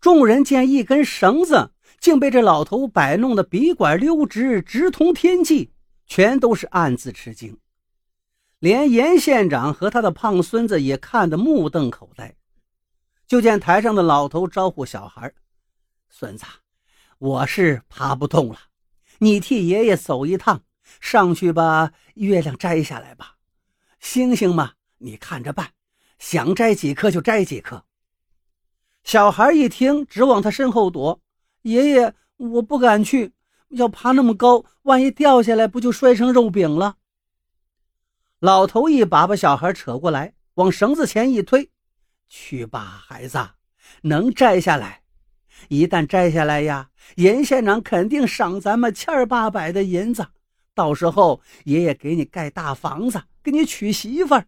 众人见一根绳子竟被这老头摆弄的笔管溜直，直通天际，全都是暗自吃惊。连严县长和他的胖孙子也看得目瞪口呆。就见台上的老头招呼小孩：“孙子，我是爬不动了，你替爷爷走一趟，上去把月亮摘下来吧。星星嘛，你看着办，想摘几颗就摘几颗。”小孩一听，直往他身后躲：“爷爷，我不敢去，要爬那么高，万一掉下来，不就摔成肉饼了？”老头一把把小孩扯过来，往绳子前一推。去吧，孩子，能摘下来。一旦摘下来呀，严县长肯定赏咱们千儿八百的银子。到时候爷爷给你盖大房子，给你娶媳妇儿。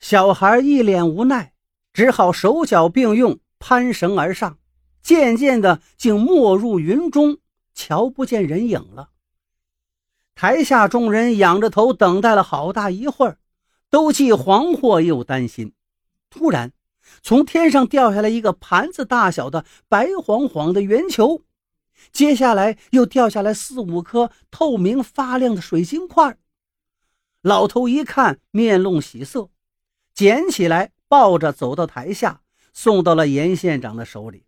小孩一脸无奈，只好手脚并用攀绳而上。渐渐的，竟没入云中，瞧不见人影了。台下众人仰着头等待了好大一会儿。都既惶惑又担心。突然，从天上掉下来一个盘子大小的白晃晃的圆球，接下来又掉下来四五颗透明发亮的水晶块。老头一看，面露喜色，捡起来抱着走到台下，送到了严县长的手里。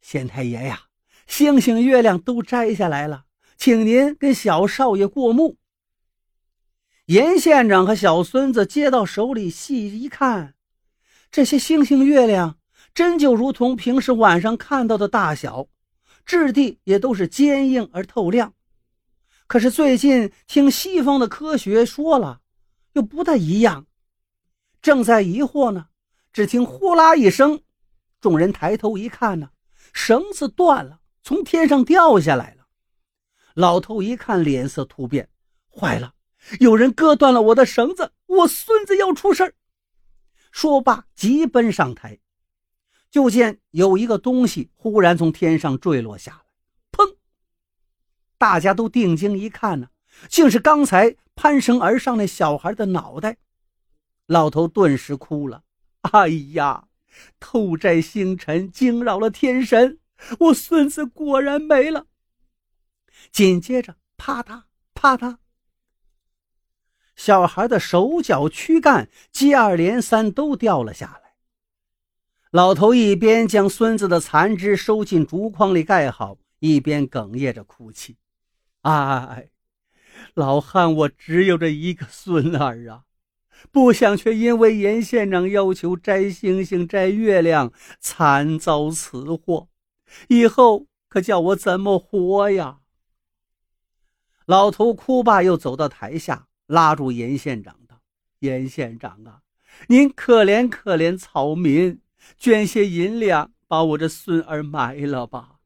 县太爷呀，星星月亮都摘下来了，请您跟小少爷过目。严县长和小孙子接到手里，细一看，这些星星月亮真就如同平时晚上看到的大小，质地也都是坚硬而透亮。可是最近听西方的科学说了，又不太一样。正在疑惑呢，只听呼啦一声，众人抬头一看呢，绳子断了，从天上掉下来了。老头一看，脸色突变，坏了！有人割断了我的绳子，我孙子要出事儿。说罢，急奔上台，就见有一个东西忽然从天上坠落下来，砰！大家都定睛一看呢，竟是刚才攀绳而上那小孩的脑袋。老头顿时哭了：“哎呀，偷摘星辰，惊扰了天神，我孙子果然没了。”紧接着，啪嗒啪嗒。小孩的手脚躯干接二连三都掉了下来。老头一边将孙子的残肢收进竹筐里盖好，一边哽咽着哭泣：“哎，老汉，我只有这一个孙儿啊，不想却因为严县长要求摘星星、摘月亮，惨遭此祸。以后可叫我怎么活呀？”老头哭罢，又走到台下。拉住严县长道：“严县长啊，您可怜可怜草民，捐些银两，把我这孙儿埋了吧。”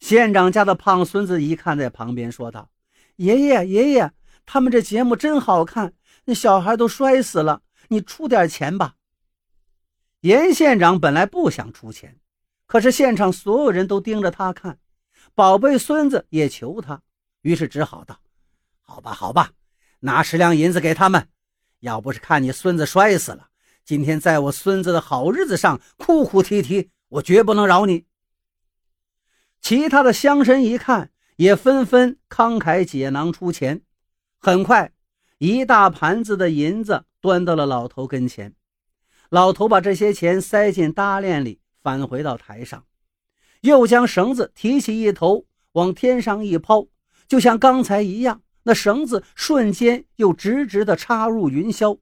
县长家的胖孙子一看，在旁边说道：“爷爷，爷爷，他们这节目真好看，那小孩都摔死了，你出点钱吧。”严县长本来不想出钱，可是现场所有人都盯着他看，宝贝孙子也求他，于是只好道。好吧，好吧，拿十两银子给他们。要不是看你孙子摔死了，今天在我孙子的好日子上哭哭啼啼，我绝不能饶你。其他的乡绅一看，也纷纷慷慨解囊出钱。很快，一大盘子的银子端到了老头跟前。老头把这些钱塞进搭链里，返回到台上，又将绳子提起一头，往天上一抛，就像刚才一样。那绳子瞬间又直直地插入云霄，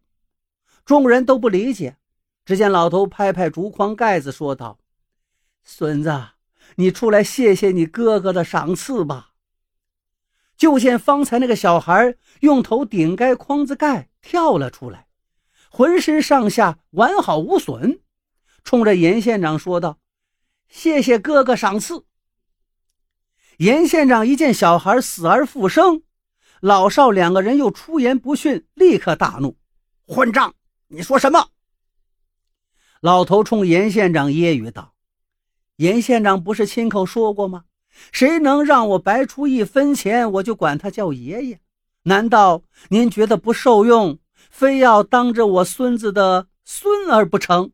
众人都不理解。只见老头拍拍竹筐盖子，说道：“孙子，你出来谢谢你哥哥的赏赐吧。”就见方才那个小孩用头顶开筐子盖，跳了出来，浑身上下完好无损，冲着严县长说道：“谢谢哥哥赏赐。”严县长一见小孩死而复生。老少两个人又出言不逊，立刻大怒：“混账！你说什么？”老头冲严县长揶揄道：“严县长不是亲口说过吗？谁能让我白出一分钱，我就管他叫爷爷。难道您觉得不受用，非要当着我孙子的孙儿不成？”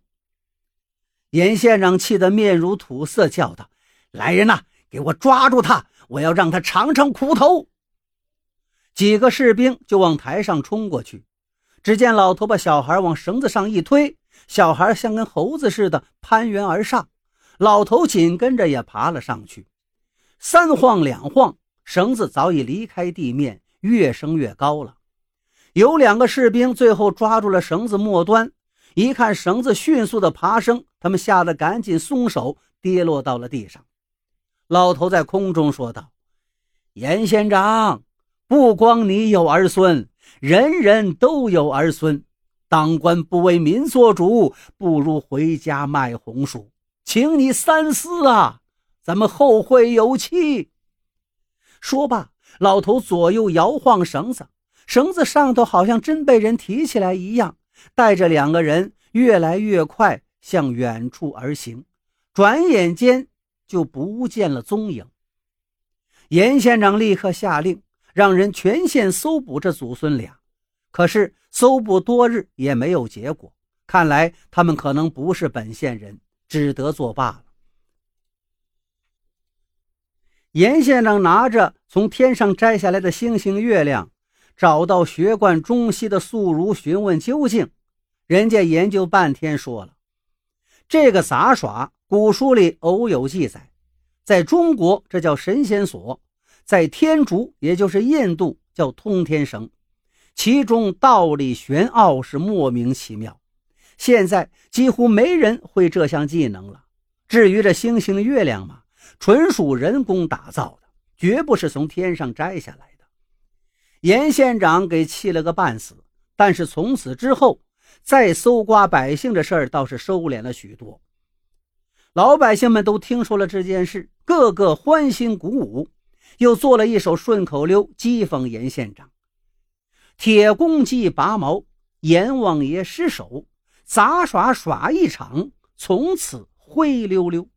严县长气得面如土色，叫道：“来人呐，给我抓住他！我要让他尝尝苦头！”几个士兵就往台上冲过去。只见老头把小孩往绳子上一推，小孩像跟猴子似的攀援而上，老头紧跟着也爬了上去。三晃两晃，绳子早已离开地面，越升越高了。有两个士兵最后抓住了绳子末端，一看绳子迅速的爬升，他们吓得赶紧松手，跌落到了地上。老头在空中说道：“严县长，不光你有儿孙，人人都有儿孙。当官不为民做主，不如回家卖红薯，请你三思啊！咱们后会有期。”说罢，老头左右摇晃绳子。绳子上头好像真被人提起来一样，带着两个人越来越快向远处而行，转眼间就不见了踪影。严县长立刻下令，让人全县搜捕这祖孙俩。可是搜捕多日也没有结果，看来他们可能不是本县人，只得作罢了。严县长拿着从天上摘下来的星星月亮。找到学贯中西的素如询问究竟，人家研究半天，说了这个杂耍，古书里偶有记载，在中国这叫神仙锁，在天竺也就是印度叫通天绳，其中道理玄奥是莫名其妙。现在几乎没人会这项技能了。至于这星星月亮嘛，纯属人工打造的，绝不是从天上摘下来的。严县长给气了个半死，但是从此之后，再搜刮百姓的事儿倒是收敛了许多。老百姓们都听说了这件事，个个欢欣鼓舞，又做了一首顺口溜讥讽严县长：“铁公鸡拔毛，阎王爷失手，杂耍耍一场，从此灰溜溜。”